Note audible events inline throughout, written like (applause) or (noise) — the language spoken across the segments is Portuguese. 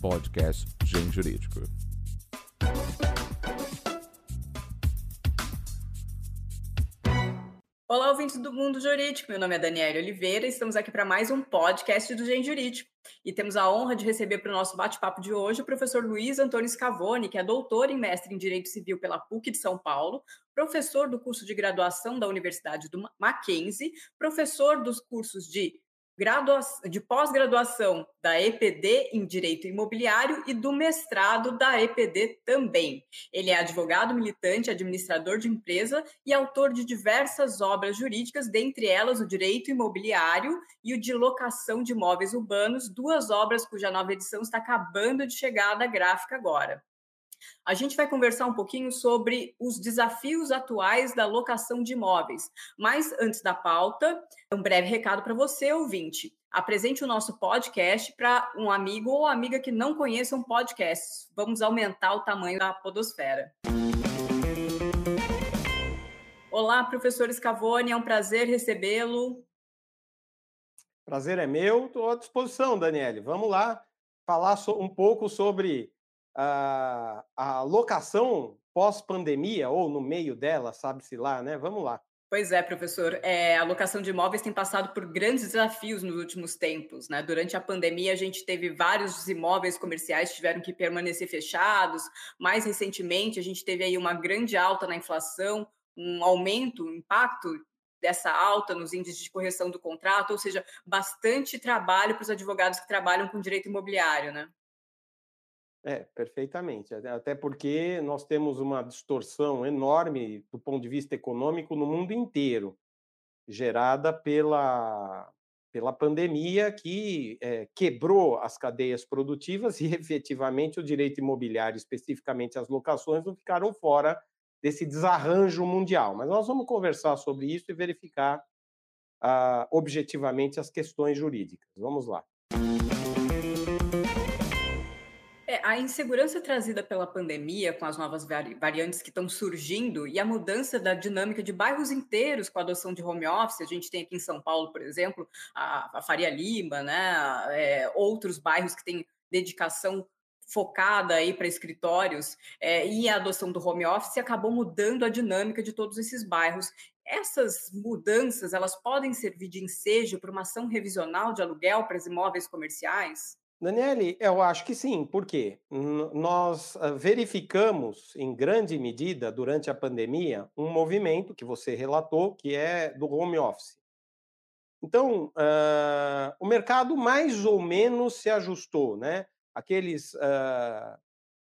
podcast Gen Jurídico. Olá, ouvintes do Mundo Jurídico. Meu nome é Daniela Oliveira e estamos aqui para mais um podcast do Gen Jurídico. E temos a honra de receber para o nosso bate-papo de hoje o professor Luiz Antônio Scavone, que é doutor e mestre em Direito Civil pela PUC de São Paulo, professor do curso de graduação da Universidade do Mackenzie, professor dos cursos de de pós-graduação da EPD em Direito Imobiliário e do mestrado da EPD também. Ele é advogado militante, administrador de empresa e autor de diversas obras jurídicas, dentre elas o Direito Imobiliário e o de Locação de Imóveis Urbanos, duas obras cuja nova edição está acabando de chegar da gráfica agora. A gente vai conversar um pouquinho sobre os desafios atuais da locação de imóveis. Mas antes da pauta, um breve recado para você, ouvinte. Apresente o nosso podcast para um amigo ou amiga que não conheçam podcasts. Vamos aumentar o tamanho da podosfera. Olá, professor Scavone, é um prazer recebê-lo. Prazer é meu, estou à disposição, Daniele. Vamos lá falar um pouco sobre a, a locação pós-pandemia ou no meio dela, sabe-se lá, né? Vamos lá. Pois é, professor. É, a locação de imóveis tem passado por grandes desafios nos últimos tempos. Né? Durante a pandemia, a gente teve vários imóveis comerciais que tiveram que permanecer fechados. Mais recentemente, a gente teve aí uma grande alta na inflação, um aumento, um impacto dessa alta nos índices de correção do contrato, ou seja, bastante trabalho para os advogados que trabalham com direito imobiliário, né? É, perfeitamente. Até porque nós temos uma distorção enorme do ponto de vista econômico no mundo inteiro, gerada pela, pela pandemia que é, quebrou as cadeias produtivas e, (laughs) efetivamente, o direito imobiliário, especificamente as locações, não ficaram fora desse desarranjo mundial. Mas nós vamos conversar sobre isso e verificar ah, objetivamente as questões jurídicas. Vamos lá. A insegurança trazida pela pandemia, com as novas variantes que estão surgindo e a mudança da dinâmica de bairros inteiros com a adoção de home office, a gente tem aqui em São Paulo, por exemplo, a, a Faria Lima, né, é, outros bairros que têm dedicação focada aí para escritórios é, e a adoção do home office acabou mudando a dinâmica de todos esses bairros. Essas mudanças elas podem servir de ensejo para uma ação revisional de aluguel para os imóveis comerciais? Daniele, eu acho que sim, porque nós ah, verificamos, em grande medida, durante a pandemia, um movimento que você relatou, que é do home office. Então, uh, o mercado mais ou menos se ajustou, né? Aqueles, uh,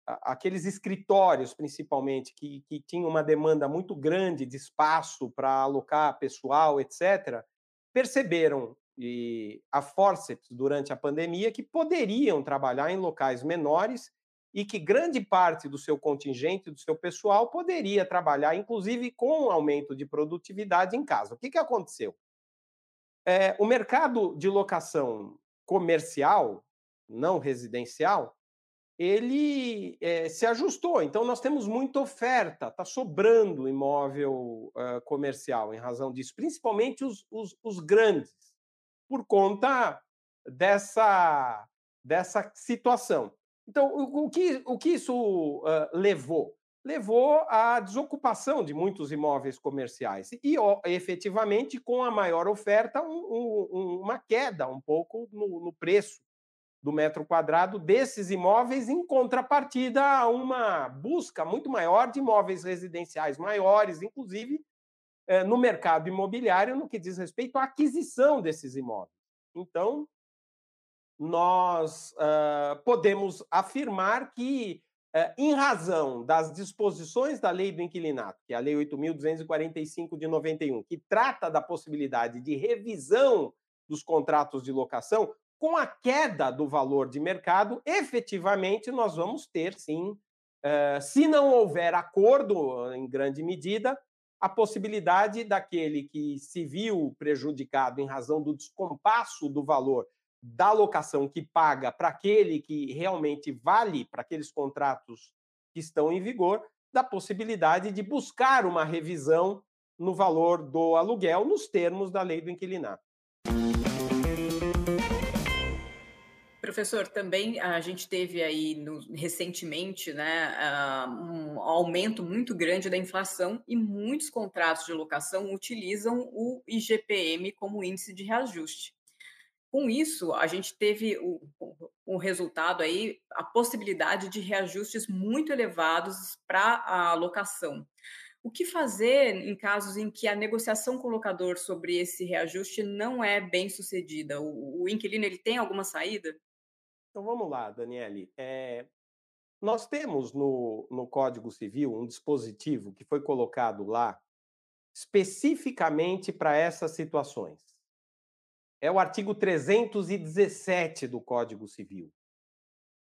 aqueles escritórios, principalmente, que, que tinham uma demanda muito grande de espaço para alocar pessoal, etc., perceberam e a forceps durante a pandemia que poderiam trabalhar em locais menores e que grande parte do seu contingente, do seu pessoal, poderia trabalhar, inclusive com um aumento de produtividade em casa. O que, que aconteceu? É, o mercado de locação comercial, não residencial, ele é, se ajustou. Então, nós temos muita oferta, está sobrando imóvel uh, comercial em razão disso, principalmente os, os, os grandes por conta dessa, dessa situação. Então, o, o que, o que isso uh, levou? Levou à desocupação de muitos imóveis comerciais e, ó, efetivamente, com a maior oferta, um, um, uma queda um pouco no, no preço do metro quadrado desses imóveis, em contrapartida a uma busca muito maior de imóveis residenciais maiores, inclusive no mercado imobiliário no que diz respeito à aquisição desses imóveis. Então, nós uh, podemos afirmar que, uh, em razão das disposições da lei do inquilinato, que é a Lei 8.245 de 91, que trata da possibilidade de revisão dos contratos de locação, com a queda do valor de mercado, efetivamente nós vamos ter, sim, uh, se não houver acordo em grande medida, a possibilidade daquele que se viu prejudicado em razão do descompasso do valor da locação que paga para aquele que realmente vale para aqueles contratos que estão em vigor, da possibilidade de buscar uma revisão no valor do aluguel nos termos da lei do inquilinato. Professor, também a gente teve aí no, recentemente né, uh, um aumento muito grande da inflação e muitos contratos de locação utilizam o IGPM como índice de reajuste. Com isso, a gente teve o, o resultado aí, a possibilidade de reajustes muito elevados para a locação. O que fazer em casos em que a negociação com o locador sobre esse reajuste não é bem sucedida? O, o inquilino ele tem alguma saída? Então vamos lá, Daniele. É, nós temos no, no Código Civil um dispositivo que foi colocado lá especificamente para essas situações é o artigo 317 do Código Civil.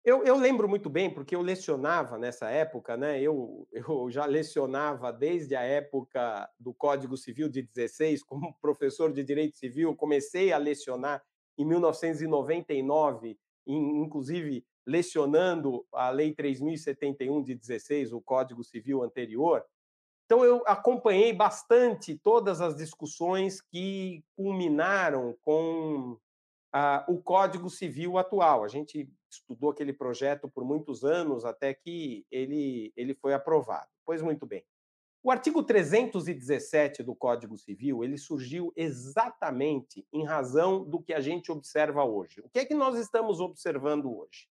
Eu, eu, lembro muito bem, porque eu lecionava nessa época, né? Eu, (laughs) eu já lecionava desde a época do Código Civil de 16, como professor de Direito Civil, comecei a lecionar em 1999, inclusive lecionando a Lei 3071 de 16, o Código Civil anterior. Então, eu acompanhei bastante todas as discussões que culminaram com ah, o Código Civil atual. A gente estudou aquele projeto por muitos anos até que ele, ele foi aprovado. Pois muito bem. O artigo 317 do Código Civil ele surgiu exatamente em razão do que a gente observa hoje. O que é que nós estamos observando hoje?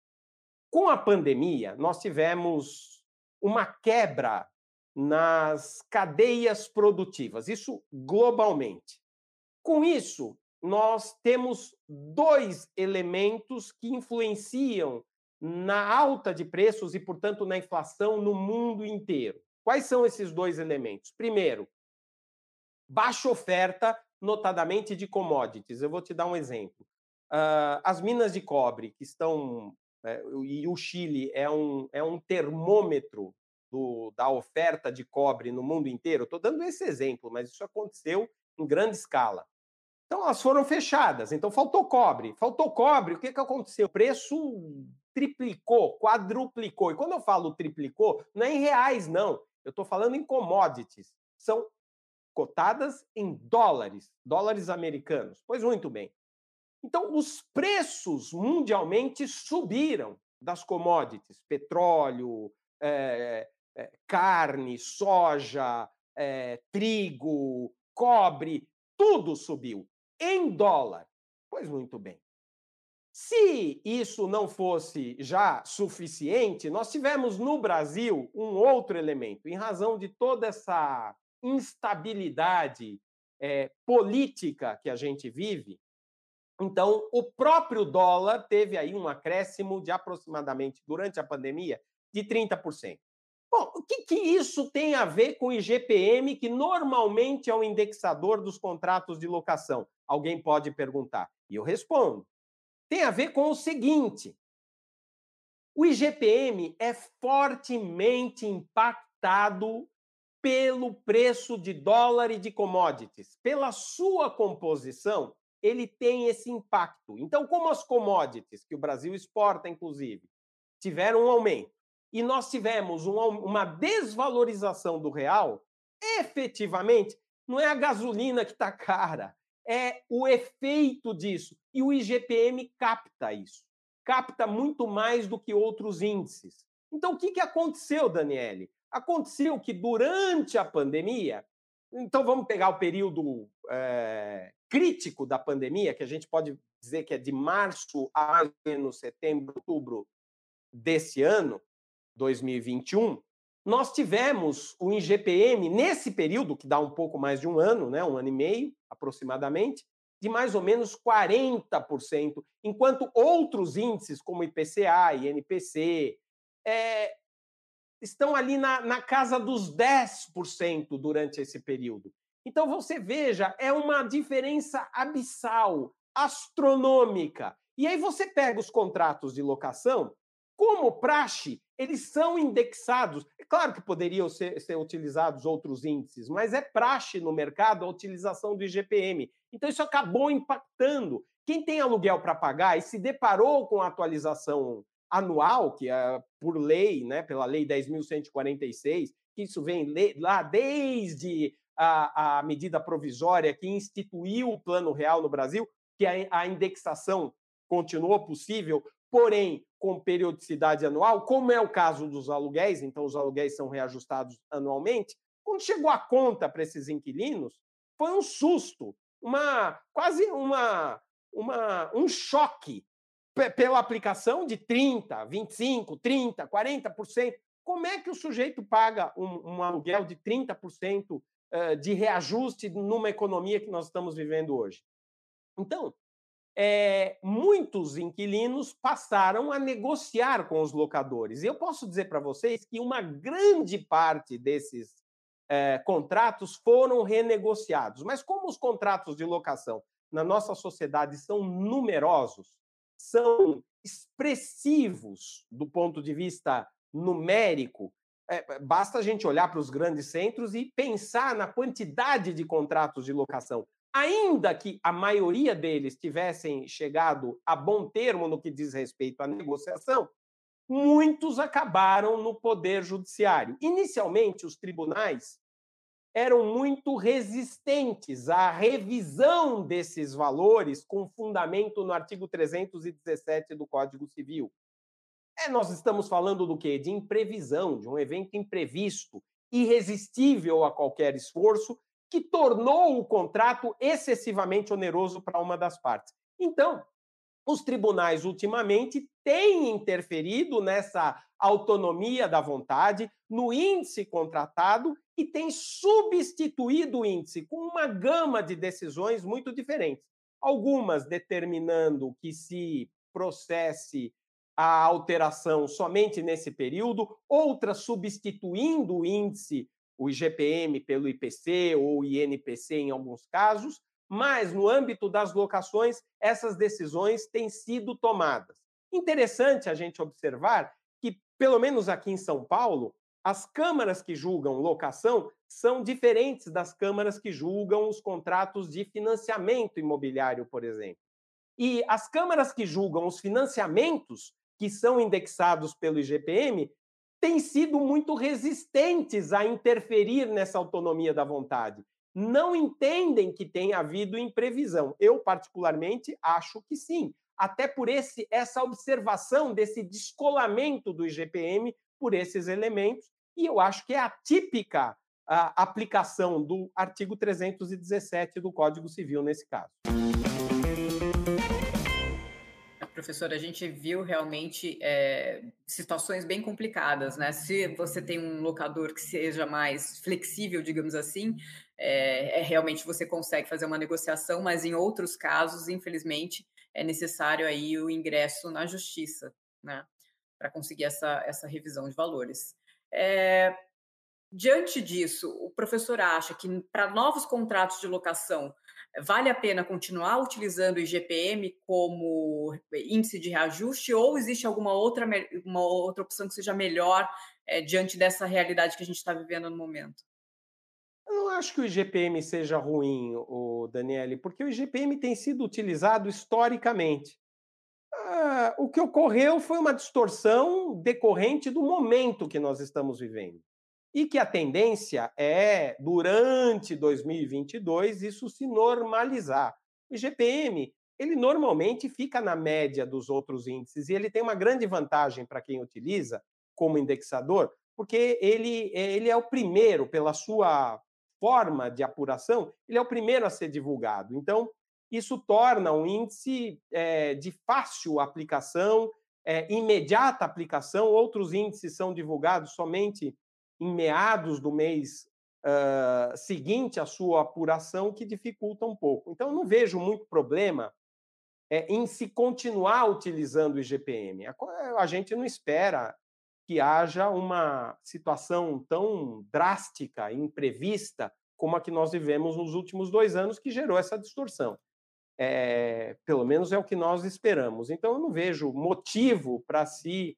Com a pandemia, nós tivemos uma quebra nas cadeias produtivas, isso globalmente. Com isso, nós temos dois elementos que influenciam na alta de preços e, portanto, na inflação no mundo inteiro. Quais são esses dois elementos? Primeiro, baixa oferta, notadamente de commodities. Eu vou te dar um exemplo. Uh, as minas de cobre, que estão. É, e o Chile é um, é um termômetro do, da oferta de cobre no mundo inteiro. Estou dando esse exemplo, mas isso aconteceu em grande escala. Então, elas foram fechadas. Então, faltou cobre. Faltou cobre, o que, que aconteceu? O preço triplicou, quadruplicou. E quando eu falo triplicou, não é em reais, não. Eu estou falando em commodities. São cotadas em dólares, dólares americanos. Pois muito bem. Então, os preços mundialmente subiram das commodities, petróleo, é, é, carne, soja, é, trigo, cobre, tudo subiu em dólar. Pois muito bem. Se isso não fosse já suficiente, nós tivemos no Brasil um outro elemento, em razão de toda essa instabilidade é, política que a gente vive. Então, o próprio dólar teve aí um acréscimo de aproximadamente, durante a pandemia, de 30%. Bom, o que, que isso tem a ver com o IGPM, que normalmente é o indexador dos contratos de locação? Alguém pode perguntar. E eu respondo. Tem a ver com o seguinte: o IGPM é fortemente impactado pelo preço de dólar e de commodities. Pela sua composição, ele tem esse impacto. Então, como as commodities, que o Brasil exporta, inclusive, tiveram um aumento, e nós tivemos uma, desvalorização do real, efetivamente, não é a gasolina que está cara, é o efeito disso. E o IGPM capta isso. Capta muito mais do que outros índices. Então, o que, que aconteceu, Daniele? Aconteceu que durante a pandemia, então vamos pegar o período é, crítico da pandemia, que a gente pode dizer que é de março a setembro, outubro desse ano, 2021, nós tivemos o IGPM nesse período, que dá um pouco mais de um ano, né, um ano e meio aproximadamente, de mais ou menos 40%, enquanto outros índices, como IPCA e NPC, é, estão ali na, na casa dos 10% durante esse período. Então, você veja, é uma diferença abissal, astronômica. E aí você pega os contratos de locação, como praxe, eles são indexados. É claro que poderiam ser, ser, utilizados outros índices, mas é praxe no mercado a utilização do IGPM. Então, isso acabou impactando. Quem tem aluguel para pagar e se deparou com a atualização anual, que é por lei, né, pela Lei 10.146, que isso vem lá desde a, a, medida provisória que instituiu o Plano Real no Brasil, que a, a indexação continuou possível porém com periodicidade anual, como é o caso dos aluguéis, então os aluguéis são reajustados anualmente. Quando chegou a conta para esses inquilinos, foi um susto, uma quase uma, uma um choque pela aplicação de 30, 25, 30, 40%. Como é que o sujeito paga um, um aluguel de 30% de reajuste numa economia que nós estamos vivendo hoje? Então, é, muitos inquilinos passaram a negociar com os locadores. E eu posso dizer para vocês que uma grande parte desses é, contratos foram renegociados. Mas como os contratos de locação na nossa sociedade são numerosos, são expressivos do ponto de vista numérico, é, basta a gente olhar para os grandes centros e pensar na quantidade de contratos de locação ainda que a maioria deles tivessem chegado a bom termo no que diz respeito à negociação, muitos acabaram no poder judiciário. Inicialmente, os tribunais eram muito resistentes à revisão desses valores com fundamento no artigo 317 do Código Civil. É, nós estamos falando do quê? De imprevisão, de um evento imprevisto, irresistível a qualquer esforço que tornou o contrato excessivamente oneroso para uma das partes. Então, os tribunais ultimamente têm interferido nessa autonomia da vontade, no índice contratado e têm substituído o índice com uma gama de decisões muito diferentes. Algumas determinando que se processe a alteração somente nesse período, outras substituindo o índice o IGPM pelo IPC ou INPC em alguns casos, mas no âmbito das locações, essas decisões têm sido tomadas. Interessante a gente observar que, pelo menos aqui em São Paulo, as câmaras que julgam locação são diferentes das câmaras que julgam os contratos de financiamento imobiliário, por exemplo. E as câmaras que julgam os financiamentos que são indexados pelo IGPM têm sido muito resistentes a interferir nessa autonomia da vontade. Não entendem que tem havido imprevisão. Eu, particularmente, acho que sim. Até por esse, essa observação desse descolamento do IGPM por esses elementos, e eu acho que é a típica a aplicação do artigo 317 do Código Civil nesse caso professor, a gente viu realmente é, situações bem complicadas, né? Se você tem um locador que seja mais flexível, digamos assim, é, é, realmente você consegue fazer uma negociação, mas em outros casos, infelizmente, é necessário aí o ingresso na justiça, né? Para conseguir essa, essa revisão de valores. É, diante disso, o professor acha que para novos contratos de locação vale a pena continuar utilizando o IGPM como índice de reajuste ou existe alguma outra, uma outra opção que seja melhor é, diante dessa realidade que a gente está vivendo no momento? Eu não acho que o IGPM seja ruim, o Daniele, porque o IGPM tem sido utilizado historicamente. Ah, o que ocorreu foi uma distorção decorrente do momento que nós estamos vivendo e que a tendência é, durante 2022, isso se normalizar. O IGPM, ele normalmente fica na média dos outros índices e ele tem uma grande vantagem para quem utiliza como indexador, porque ele, ele é o primeiro, pela sua forma de apuração, ele é o primeiro a ser divulgado. Então, isso torna um índice é, de fácil aplicação, é, imediata aplicação. Outros índices são divulgados somente em meados do mês uh, seguinte à sua apuração que dificulta um pouco. Então, não vejo muito problema é, em se continuar utilizando o IGPM. A, a gente não espera que haja uma situação tão drástica imprevista como a que nós vivemos nos últimos dois anos, que gerou essa distorção. É, pelo menos é o que nós esperamos. Então, eu não vejo motivo para se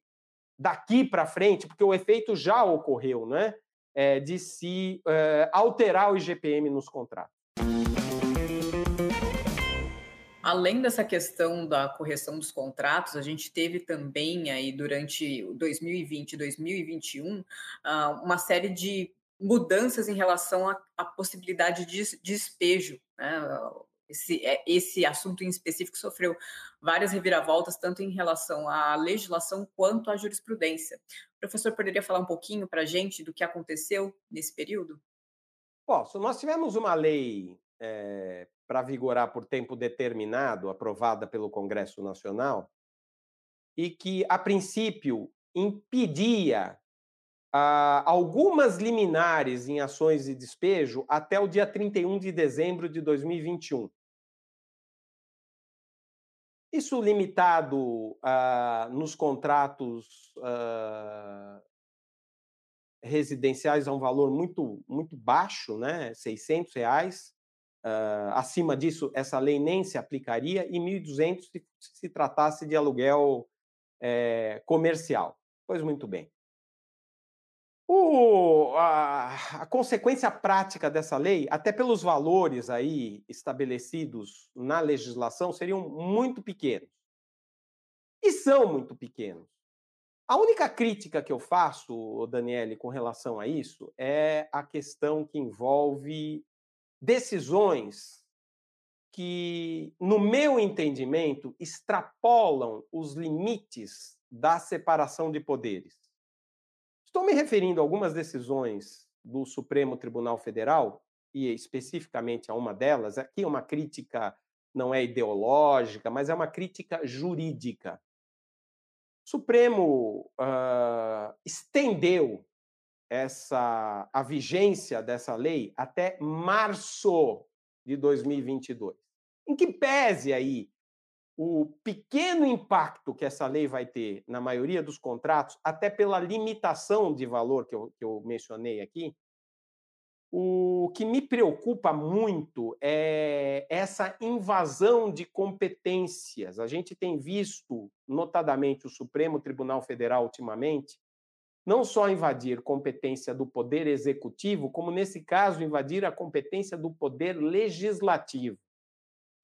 daqui para frente, porque o efeito já ocorreu, né? É, de se é, alterar o IGPM nos contratos. Além dessa questão da correção dos contratos, a gente teve também aí durante 2020 e 2021 uma série de mudanças em relação à, possibilidade de despejo. Né? Esse, é, esse assunto em específico sofreu várias reviravoltas, tanto em relação à legislação quanto à jurisprudência. O professor poderia falar um pouquinho para a gente do que aconteceu nesse período? Posso. Nós tivemos uma lei é, para vigorar por tempo determinado, aprovada pelo Congresso Nacional, e que, a princípio, impedia ah, algumas liminares em ações de despejo até o dia 31 de dezembro de 2021. Isso limitado ah, nos contratos ah, residenciais a um valor muito, muito baixo, né? 600 reais. Uh, acima disso, essa lei nem se aplicaria, e 1.200 se, se tratasse de aluguel é, comercial. Pois muito bem. O, a, a, consequência prática dessa lei, até pelos valores aí estabelecidos na legislação, seriam muito pequenos. E são muito pequenos. A única crítica que eu faço, Daniele, com relação a isso, é a questão que envolve decisões que, no meu entendimento, extrapolam os limites da separação de poderes. Estou me referindo a algumas decisões do Supremo Tribunal Federal, e especificamente a uma delas. Aqui é uma crítica não é ideológica, mas é uma crítica jurídica. O Supremo uh, estendeu essa a vigência dessa lei até março de 2022. Em que pese aí o pequeno impacto que essa lei vai ter na maioria dos contratos, até pela limitação de valor que eu, que eu mencionei aqui, o que me preocupa muito é essa invasão de competências. A gente tem visto, notadamente, o Supremo Tribunal Federal ultimamente, não só invadir competência do Poder Executivo, como, nesse caso, invadir a competência do Poder Legislativo.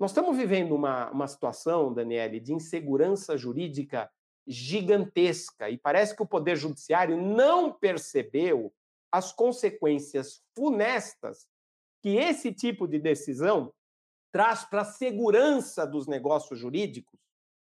Nós estamos vivendo uma, uma situação, Daniele, de insegurança jurídica gigantesca e parece que o Poder Judiciário não percebeu as consequências funestas que esse tipo de decisão traz para a segurança dos negócios jurídicos,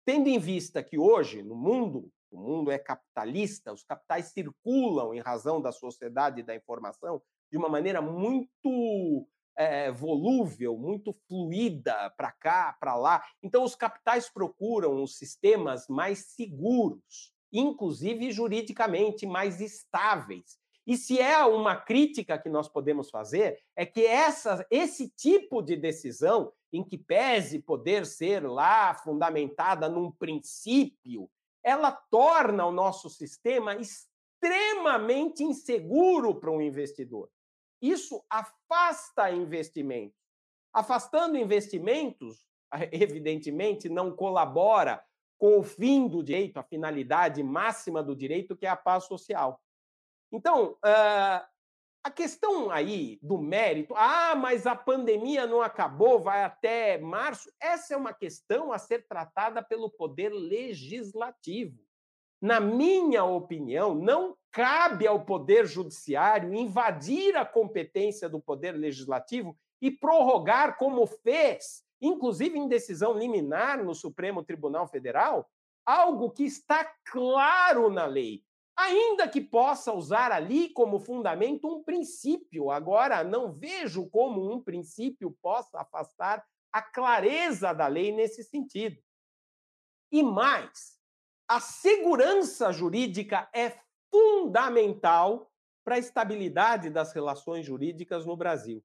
tendo em vista que hoje, no mundo, o mundo é capitalista, os capitais circulam em razão da sociedade da informação de uma maneira muito é, volúvel, muito fluida para cá, para lá. Então, os capitais procuram os sistemas mais seguros, inclusive juridicamente mais estáveis. E se é uma crítica que nós podemos fazer, é que essa, esse tipo de decisão, em que pese poder ser lá fundamentada num princípio, ela torna o nosso sistema extremamente inseguro para um investidor. Isso afasta investimentos. Afastando investimentos, (laughs) evidentemente, não colabora com o fim do direito, a finalidade máxima do direito, que é a paz social. Então, a questão aí do mérito, ah, mas a pandemia não acabou, vai até março, essa é uma questão a ser tratada pelo poder legislativo. Na minha opinião, não cabe ao Poder Judiciário invadir a competência do Poder Legislativo e prorrogar, como fez, inclusive em decisão liminar no Supremo Tribunal Federal, algo que está claro na lei, ainda que possa usar ali como fundamento um princípio. Agora, não vejo como um princípio possa afastar a clareza da lei nesse sentido. E mais, a segurança jurídica é fundamental para a estabilidade das relações jurídicas no Brasil.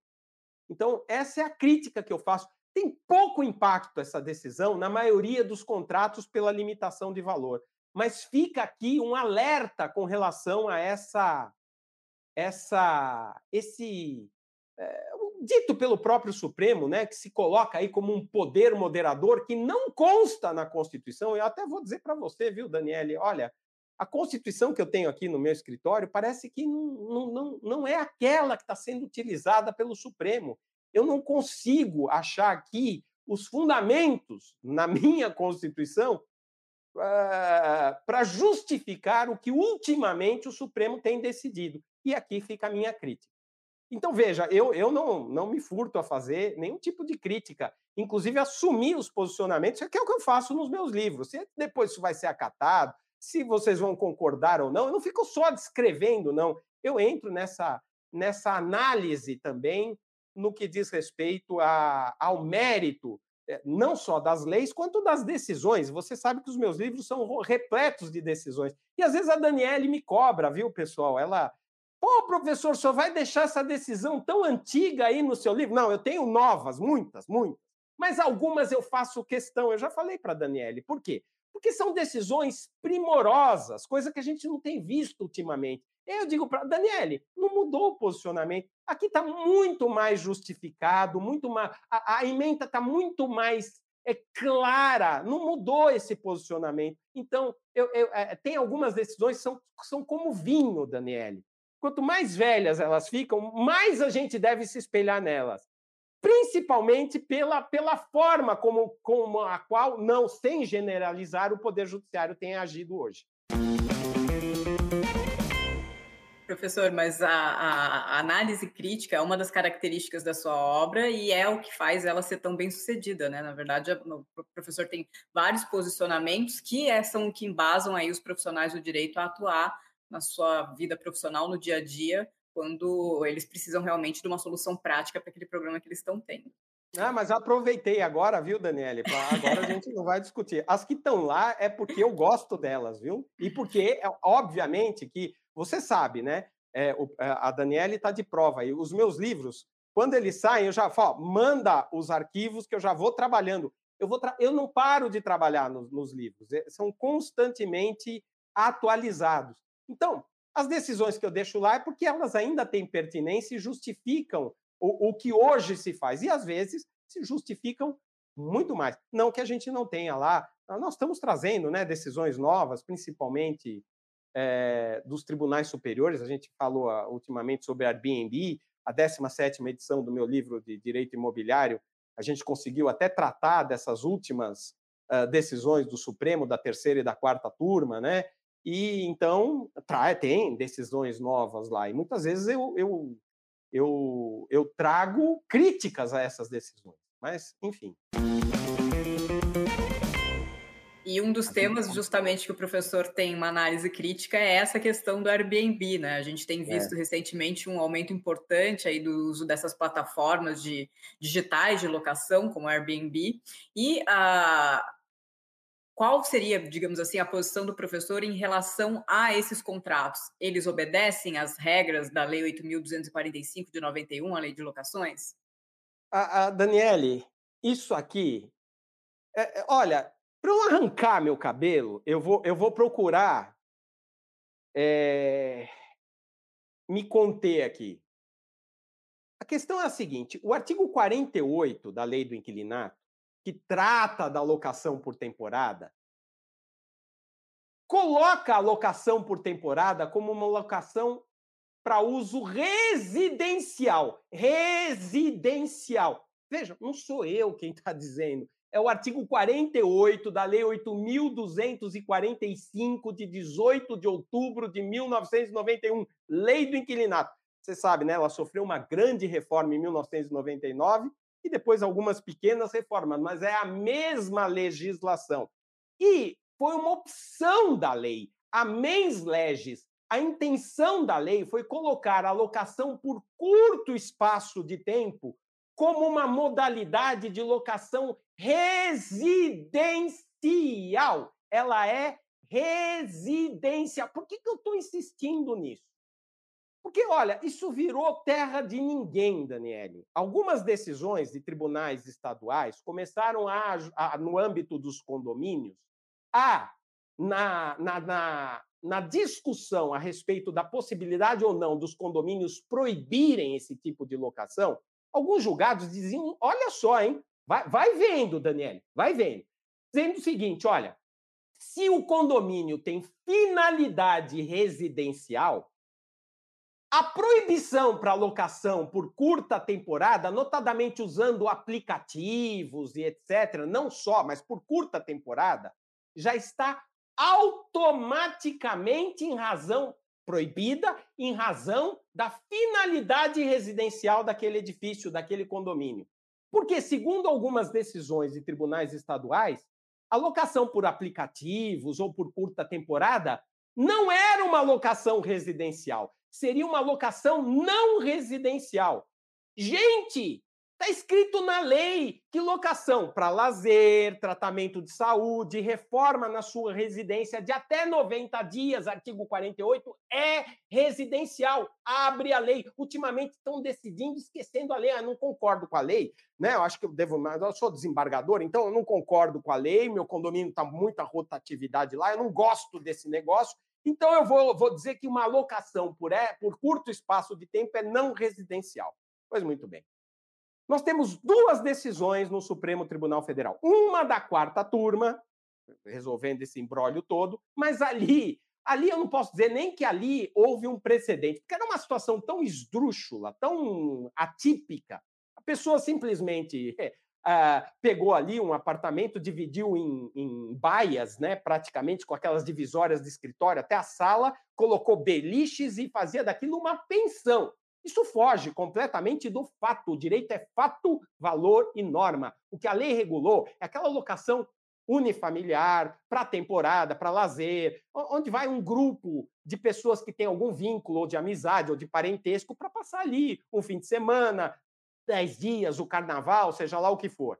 Então, essa é a crítica que eu faço. Tem pouco impacto essa decisão na maioria dos contratos pela limitação de valor, mas fica aqui um alerta com relação a essa essa esse é, dito pelo próprio Supremo, né, que se coloca aí como um poder moderador que não consta na Constituição. Eu até vou dizer para você, viu, Daniele, olha, a Constituição que eu tenho aqui no meu escritório parece que não, não, não é aquela que está sendo utilizada pelo Supremo. Eu não consigo achar aqui os fundamentos na (laughs) minha Constituição ah, para justificar o que ultimamente o Supremo tem decidido. E aqui fica a minha crítica. Então, veja, eu, eu não, não me furto a fazer nenhum tipo de crítica, inclusive assumir os posicionamentos, que é o que eu faço nos meus livros. Se depois isso vai ser acatado, se vocês vão concordar ou não, eu não fico só descrevendo, não. Eu entro nessa, nessa análise também no que diz respeito a, ao mérito, eh, não só das leis, quanto das decisões. Você sabe que os meus livros são repletos de decisões. E às vezes a Daniele me cobra, viu, pessoal? Ela. Pô, professor, só vai deixar essa decisão tão antiga aí no seu livro? Não, eu tenho novas, muitas, muitas. Mas algumas eu faço questão. Eu já falei para a Daniele. Por quê? Porque são decisões primorosas, coisa que a gente não tem visto ultimamente. Eu digo para Daniele, não mudou o posicionamento. Aqui está muito mais justificado, muito mais. A, a emenda está muito mais é clara, não mudou esse posicionamento. Então, eu, eu, é, tem algumas decisões que são, são como vinho, Daniele. Quanto mais velhas elas ficam, mais a gente deve se espelhar nelas. Principalmente pela, pela forma como, como a qual, não sem generalizar, o Poder Judiciário tem agido hoje. Professor, mas a, a, análise crítica é uma das características da sua obra e é o que faz ela ser tão bem sucedida, né? Na verdade, o professor tem vários posicionamentos que é, são que embasam aí os profissionais do direito a atuar na sua vida profissional no dia a dia, quando eles precisam realmente de uma solução prática para aquele problema que eles estão tendo. Ah, mas aproveitei agora, viu, Daniele? Agora a gente não vai discutir. As que estão lá é porque eu gosto delas, viu? E porque, é, obviamente, que você sabe, né? É, o, é, a Daniele está de prova aí. Os meus livros, quando eles saem, eu já falo, manda os arquivos que eu já vou trabalhando. Eu, vou tra eu não paro de trabalhar nos, livros, é, são constantemente atualizados. Então, as decisões que eu deixo lá é porque elas ainda têm pertinência e justificam o, o que hoje se faz. E às vezes se justificam muito mais. Não que a gente não tenha lá. Nós estamos trazendo né, decisões novas, principalmente é, dos tribunais superiores. A gente falou uh, ultimamente sobre Airbnb, a 17 edição do meu livro de Direito Imobiliário. A gente conseguiu até tratar dessas últimas uh, decisões do Supremo, da terceira e da quarta turma, né? E então tem decisões novas lá. E muitas vezes eu, eu, eu, eu trago críticas a essas decisões. Mas, enfim. E um dos temas, justamente, que o professor tem uma análise crítica é essa questão do Airbnb, né? A gente tem visto é. recentemente um aumento importante aí do uso dessas plataformas de digitais de locação, como Airbnb, e a qual seria, digamos assim, a posição do professor em relação a esses contratos? Eles obedecem às regras da Lei 8.245 de 91, a Lei de Locações? A, a Daniele, isso aqui, é, é olha, para eu arrancar meu cabelo, eu vou, eu vou procurar é, me conter aqui. A questão é a seguinte: o artigo 48 da lei do inquilinato, que trata da locação por temporada, coloca a locação por temporada como uma locação para uso residencial. Residencial. Veja, não sou eu quem está dizendo é o artigo 48 da Lei 8.245, de 18 de outubro de 1991, Lei do Inquilinato. Você sabe, né? Ela sofreu uma grande reforma em 1999 e depois algumas pequenas reformas, mas é a mesma legislação. E foi uma opção da lei, a mens legis. A intenção da lei foi colocar a locação por curto espaço de tempo como uma modalidade de locação residencial. Ela é residencial. Por que, que eu estou insistindo nisso? Porque, olha, isso virou terra de ninguém, Daniele. Algumas decisões de tribunais estaduais começaram a, a no âmbito dos condomínios, a, na, na, na, na discussão a respeito da possibilidade ou não dos condomínios proibirem esse tipo de locação, Alguns julgados diziam: olha só, hein? Vai, vai vendo, Daniele, vai vendo. Dizendo o seguinte: olha, se o condomínio tem finalidade residencial, a proibição para locação por curta temporada, notadamente usando aplicativos e etc., não só, mas por curta temporada, já está automaticamente em razão proibida em razão da finalidade residencial daquele edifício, daquele condomínio. Porque, segundo algumas decisões de tribunais estaduais, a locação por aplicativos ou por curta temporada não era uma locação residencial, seria uma locação não residencial. Gente, Está escrito na lei que locação para lazer, tratamento de saúde, reforma na sua residência de até 90 dias, artigo 48, é residencial. Abre a lei. Ultimamente estão decidindo, esquecendo a lei. Ah, não concordo com a lei, né? Eu acho que eu devo. Eu sou desembargador, então eu não concordo com a lei. Meu condomínio está muita rotatividade lá, eu não gosto desse negócio. Então eu vou, vou dizer que uma locação por, é, por curto espaço de tempo é não residencial. Pois muito bem. Nós temos duas decisões no Supremo Tribunal Federal. Uma da quarta turma, resolvendo esse embrólio todo, mas ali, ali eu não posso dizer nem que ali houve um precedente, porque era uma situação tão esdrúxula, tão atípica. A pessoa simplesmente (laughs) Uh, pegou ali um apartamento, dividiu em, em, baias, né, praticamente com aquelas divisórias de escritório até a sala, colocou beliches e fazia daquilo uma pensão. Isso foge completamente do fato. O direito é fato, valor e norma. O que a lei regulou é aquela locação unifamiliar, para temporada, para lazer, onde vai um grupo de pessoas que têm algum vínculo ou de amizade ou de parentesco para passar ali um fim de semana, dez dias, o carnaval, seja lá o que for.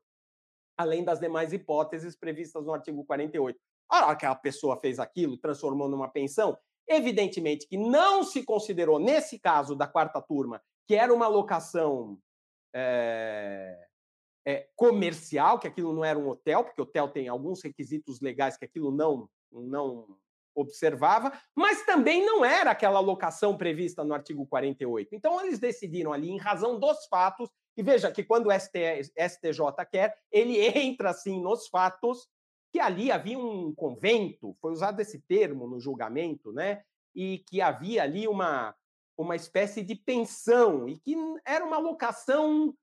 Além das demais hipóteses previstas no artigo 48. A hora que a pessoa fez aquilo, transformou numa pensão, Evidentemente que não se considerou, nesse caso da quarta turma, que era uma locação é, é, comercial, que aquilo não era um hotel, porque hotel tem alguns requisitos legais que aquilo não, não observava, mas também não era aquela locação prevista no artigo 48. Então, eles decidiram ali, em razão dos fatos, e veja que quando o STJ quer, ele (laughs) entra assim nos fatos que ali havia um convento, foi usado esse termo no julgamento, né? E que havia ali uma, uma espécie de pensão, e que era uma locação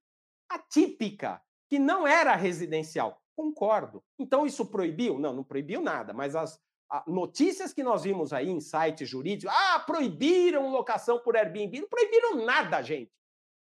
atípica, que não era residencial. Concordo. Então, isso proibiu? Não, não proibiu nada, mas as notícias que nós vimos aí em sites jurídicos, ah, proibiram locação por Airbnb, não proibiram nada, gente.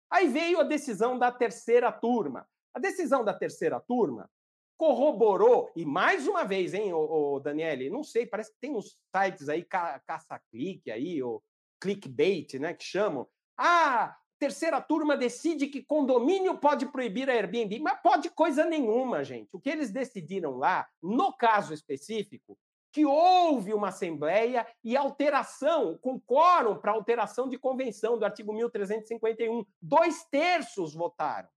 Aí veio a decisão da terceira turma. A decisão da terceira turma corroborou, e mais uma vez, hein, o, o Daniele, não sei, parece que tem uns sites aí, ca, caça-clique aí, ou clickbait, né, que chamam. Ah, terceira turma decide que condomínio pode proibir a Airbnb, mas pode coisa nenhuma, gente. O que eles decidiram lá, no caso específico, que houve uma assembleia e alteração, com quórum para alteração de convenção do artigo 1351. Dois terços votaram.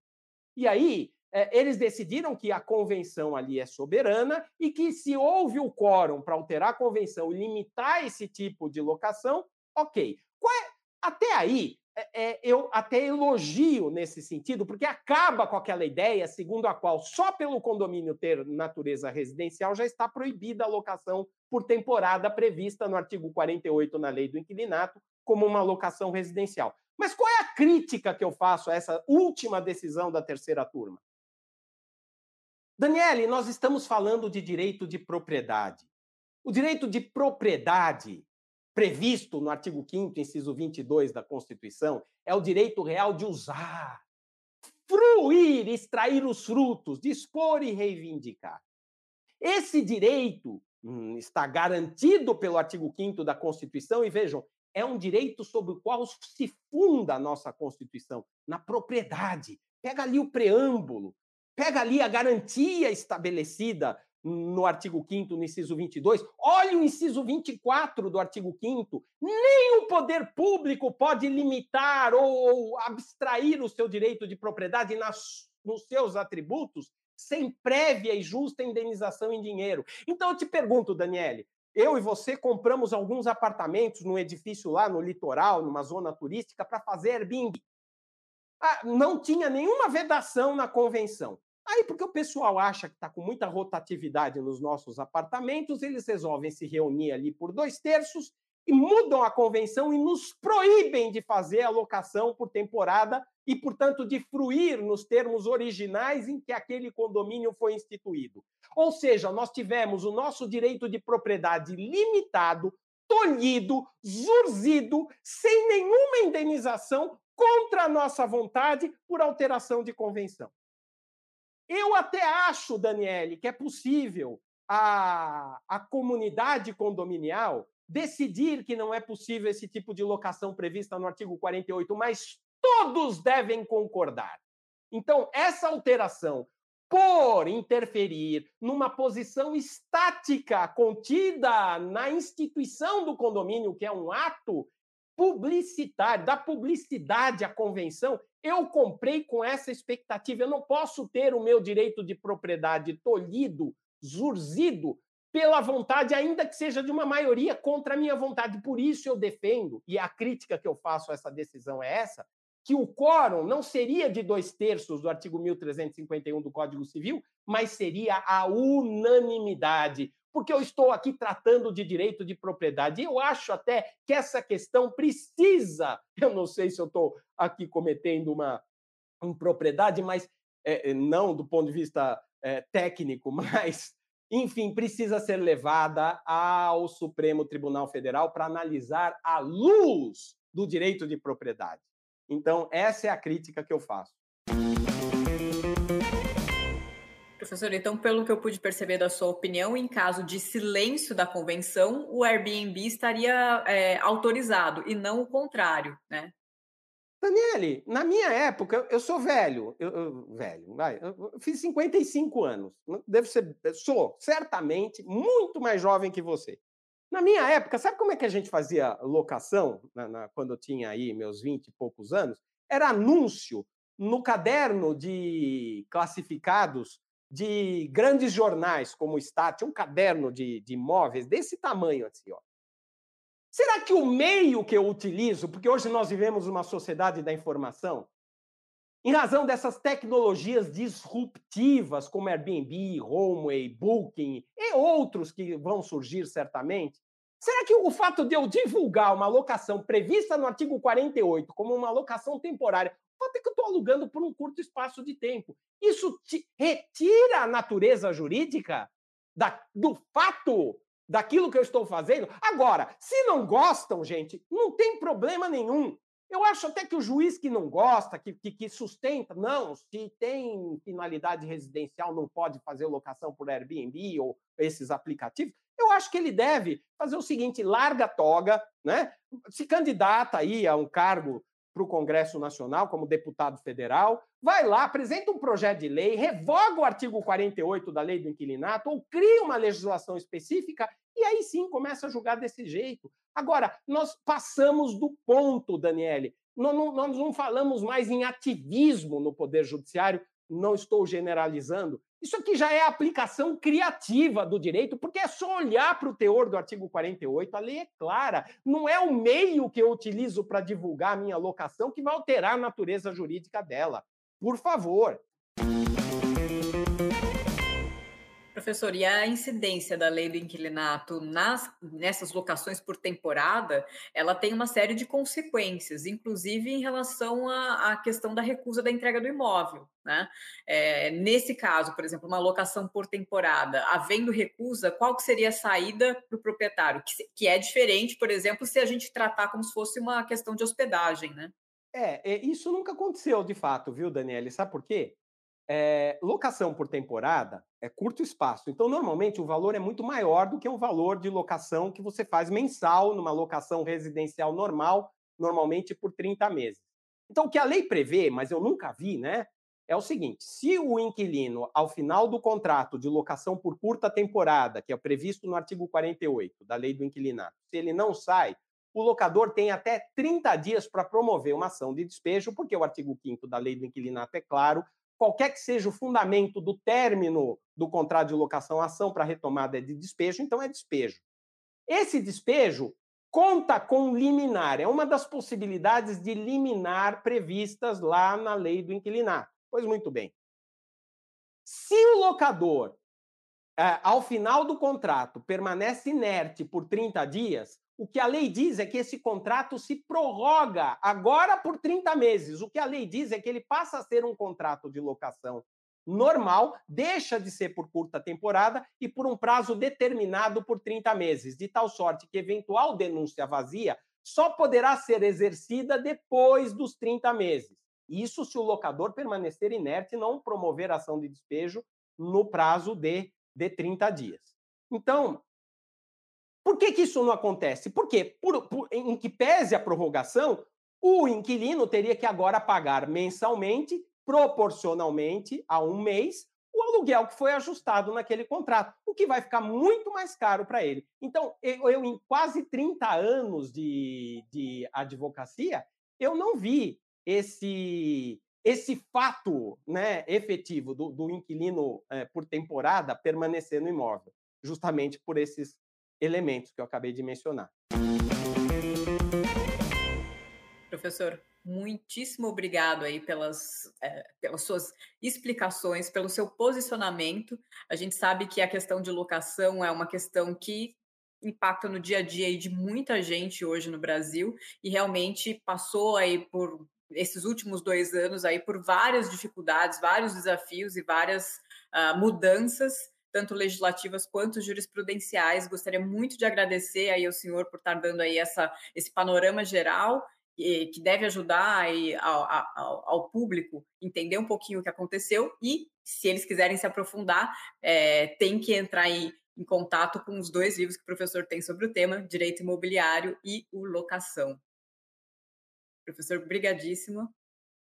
E aí, é, eles decidiram que a convenção ali é soberana e que se houve o quórum para alterar a convenção e limitar esse tipo de locação, ok. É, até aí, é, é, eu até elogio nesse sentido, porque acaba com aquela ideia segundo a qual só pelo condomínio ter natureza residencial já está proibida a locação por temporada prevista no artigo 48 na lei do inquilinato como uma locação residencial. Mas qual é a crítica que eu faço a essa última decisão da terceira turma? Daniele, nós estamos falando de direito de propriedade. O direito de propriedade, previsto no artigo 5, inciso 22 da Constituição, é o direito real de usar, fruir, extrair os frutos, dispor e reivindicar. Esse direito hum, está garantido pelo artigo 5 da Constituição, e vejam, é um direito sobre o qual se funda a nossa Constituição, na propriedade. Pega ali o preâmbulo, Pega ali a garantia estabelecida no artigo 5 no inciso 22. Olha o inciso 24 do artigo 5 Nem o poder público pode limitar ou, abstrair o seu direito de propriedade nas, nos seus atributos sem prévia e justa indenização em dinheiro. Então eu te pergunto, Daniele, eu e você compramos alguns apartamentos num edifício lá no litoral, numa zona turística, para fazer Airbnb. Ah, não tinha nenhuma vedação na convenção. Aí, porque o pessoal acha que está com muita rotatividade nos nossos apartamentos, eles resolvem se reunir ali por dois terços e mudam a convenção e nos proíbem de fazer a locação por temporada e, portanto, de fruir nos termos originais em que aquele condomínio foi instituído. Ou seja, nós tivemos o nosso direito de propriedade limitado tolhido, zurzido, sem nenhuma indenização, contra a nossa vontade, por alteração de convenção. Eu até acho, Daniele, que é possível a, a comunidade condominial decidir que não é possível esse tipo de locação prevista no artigo 48, mas todos devem concordar. Então, essa alteração, por interferir numa posição estática contida na instituição do condomínio, que é um ato publicitário, da publicidade à convenção, eu comprei com essa expectativa. Eu não posso ter o meu direito de propriedade tolhido, zurzido, pela vontade, ainda que seja de uma maioria contra a minha vontade. Por isso eu defendo, e a crítica que eu faço a essa decisão é essa, que o quórum não seria de dois terços do artigo 1351 do Código Civil, mas seria a unanimidade, porque eu estou aqui tratando de direito de propriedade. Eu acho até que essa questão precisa, (laughs) eu não sei se eu estou aqui cometendo uma impropriedade, mas é, não do ponto de vista é, técnico, (laughs) mas enfim, precisa ser levada ao Supremo Tribunal Federal para analisar a luz do direito de propriedade. Então, essa é a crítica que eu faço. Professor, então, pelo que eu pude perceber da sua opinião, em caso de silêncio da convenção, o Airbnb estaria é, autorizado e não o contrário, né? Daniele, na minha época, eu sou velho, eu, eu, velho, vai, eu fiz 55 anos, devo ser, sou certamente muito mais jovem que você. Na minha época, sabe como é que a gente fazia locação, na, na, quando eu tinha aí meus 20 e poucos anos? Era anúncio no caderno de classificados de grandes jornais, como o Stat, um caderno de, de imóveis desse tamanho assim, ó. Será que o meio que eu utilizo, porque hoje nós vivemos uma sociedade da informação, em razão dessas tecnologias disruptivas como Airbnb, Homeway, Booking e outros que vão surgir certamente, será que o fato de eu divulgar uma locação prevista no artigo 48 como uma locação temporária, fato que eu estou alugando por um curto espaço de tempo, isso retira a natureza jurídica da, do fato daquilo que eu estou fazendo. Agora, se não gostam, gente, não tem problema nenhum. Eu acho até que o juiz que não gosta, que, que, que, sustenta, não, se tem finalidade residencial, não pode fazer locação por Airbnb ou esses aplicativos. Eu acho que ele deve fazer o seguinte: larga a toga, né? Se candidata aí a um cargo para o Congresso Nacional como deputado federal, vai lá, apresenta um projeto de lei, revoga o artigo 48 da lei do inquilinato ou cria uma legislação específica e aí sim começa a julgar desse jeito. Agora, nós passamos do ponto, Daniele. Nós não, nós não falamos mais em ativismo no Poder Judiciário, não estou generalizando. Isso aqui já é a aplicação criativa do direito, porque é só olhar para o teor do artigo 48, a lei é clara. Não é o meio que eu utilizo para divulgar a minha locação que vai alterar a natureza jurídica dela. Por favor. Professor, e a incidência da lei do inquilinato nas, nessas locações por temporada, ela tem uma série de consequências, inclusive em relação à, à questão da recusa da entrega do imóvel. Né? É, nesse caso, por exemplo, uma locação por temporada, havendo recusa, qual que seria a saída para o proprietário? Que, que é diferente, por exemplo, se a gente tratar como se fosse uma questão de hospedagem, né? É, é isso nunca aconteceu de fato, viu, Daniele? Sabe por quê? É, locação por temporada é curto espaço. Então, normalmente, o valor é muito maior do que um valor de locação que você faz mensal numa locação residencial normal, normalmente por 30 meses. Então, o que a lei prevê, mas eu nunca vi, né? É o seguinte: se o inquilino, ao final do contrato de locação por curta temporada, que é previsto no artigo 48 da lei do inquilinato, se ele não sai, o locador tem até 30 dias para promover uma ação de despejo, porque o artigo 5 da lei do inquilinato é claro, qualquer que seja o fundamento do término do contrato de locação, a ação para retomada é de despejo, então é despejo. Esse despejo conta com liminar, é uma das possibilidades de liminar previstas lá na lei do inquilinato. Pois muito bem. Se o locador, é, ao final do contrato, permanece inerte por 30 dias, o que a lei diz é que esse contrato se prorroga agora por 30 meses. O que a lei diz é que ele passa a ser um contrato de locação normal deixa de ser por curta temporada e por um prazo determinado por 30 meses, de tal sorte que eventual denúncia vazia só poderá ser exercida depois dos 30 meses. Isso se o locador permanecer inerte e não promover ação de despejo no prazo de, de 30 dias. Então, por que, que isso não acontece? Porque, por, por, em que pese a prorrogação, o inquilino teria que agora pagar mensalmente, proporcionalmente a um mês, o aluguel que foi ajustado naquele contrato, o que vai ficar muito mais caro para ele. Então, eu, eu, em quase 30 anos de, de advocacia, eu não vi esse esse fato né, efetivo do, do inquilino é, por temporada permanecer no imóvel, justamente por esses elementos que eu acabei de mencionar. Professor, muitíssimo obrigado aí pelas, é, pelas suas explicações, pelo seu posicionamento. A gente sabe que a questão de locação é uma questão que impacta no dia a dia de muita gente hoje no Brasil e realmente passou aí por esses últimos dois anos aí por várias dificuldades, vários desafios e várias uh, mudanças, tanto legislativas quanto jurisprudenciais. Gostaria muito de agradecer aí ao senhor por estar dando aí essa, esse panorama geral que deve ajudar aí ao, ao, ao, público entender um pouquinho o que aconteceu e, se eles quiserem se aprofundar, é, tem que entrar aí em contato com os dois livros que o professor tem sobre o tema, Direito Imobiliário e o Locação. Professor, brigadíssimo.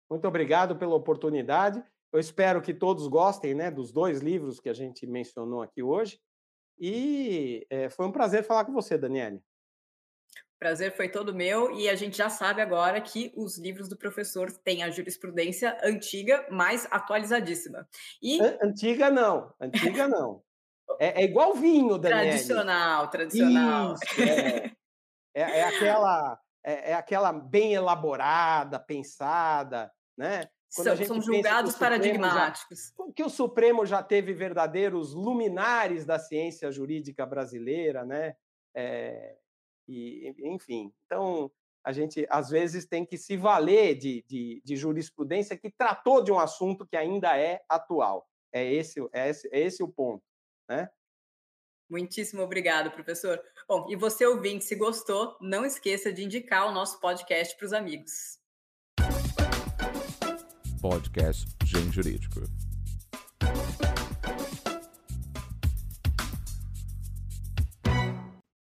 Muito obrigado pela oportunidade. Eu espero que todos gostem né, dos dois livros que a gente mencionou aqui hoje. E é, foi um prazer falar com você, Daniele. Prazer foi todo meu e a gente já sabe agora que os livros do professor têm a jurisprudência antiga, mas atualizadíssima. E antiga não, antiga não. (laughs) É, é igual vinho, Daniel. Tradicional, tradicional. Isso, é. é, é aquela é, é, aquela bem elaborada, pensada, né? Quando são, são julgados paradigmáticos. Já, que o Supremo já teve verdadeiros luminares da ciência jurídica brasileira, né? É, e, enfim, então a gente às vezes tem que se valer de, de, de, jurisprudência que tratou de um assunto que ainda é atual. É esse, é esse, é esse o ponto, né? Muitíssimo obrigado, professor. Bom, e você ouvinte, se gostou, não esqueça de indicar o nosso podcast para os amigos. Podcast Gen Jurídico.